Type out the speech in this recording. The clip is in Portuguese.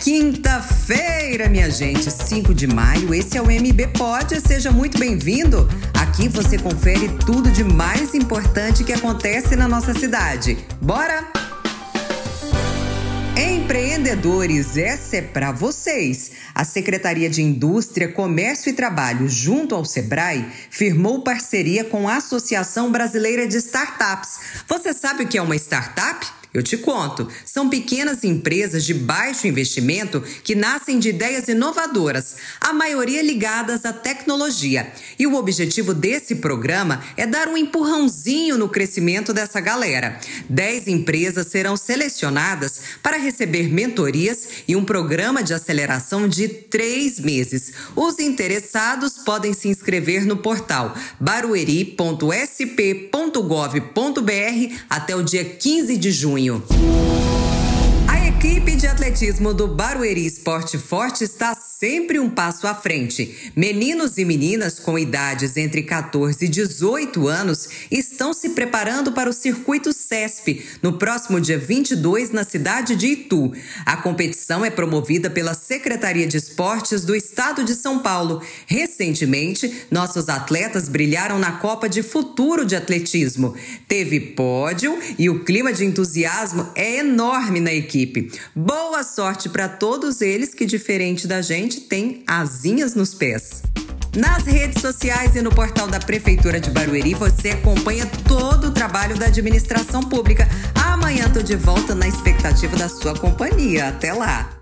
Quinta-feira, minha gente, 5 de maio, esse é o MB Pod, seja muito bem-vindo. Aqui você confere tudo de mais importante que acontece na nossa cidade. Bora? Empreendedores, essa é para vocês. A Secretaria de Indústria, Comércio e Trabalho, junto ao Sebrae, firmou parceria com a Associação Brasileira de Startups. Você sabe o que é uma startup? Eu te conto. São pequenas empresas de baixo investimento que nascem de ideias inovadoras, a maioria ligadas à tecnologia. E o objetivo desse programa é dar um empurrãozinho no crescimento dessa galera. Dez empresas serão selecionadas para receber mentorias e um programa de aceleração de três meses. Os interessados podem se inscrever no portal barueri.sp.gov.br até o dia 15 de junho junho. Equipe de atletismo do Barueri Esporte Forte está sempre um passo à frente. Meninos e meninas com idades entre 14 e 18 anos estão se preparando para o circuito CESP no próximo dia 22 na cidade de Itu. A competição é promovida pela Secretaria de Esportes do Estado de São Paulo. Recentemente, nossos atletas brilharam na Copa de Futuro de Atletismo. Teve pódio e o clima de entusiasmo é enorme na equipe. Boa sorte para todos eles que, diferente da gente, tem asinhas nos pés. Nas redes sociais e no portal da Prefeitura de Barueri, você acompanha todo o trabalho da administração pública. Amanhã tô de volta na expectativa da sua companhia. Até lá!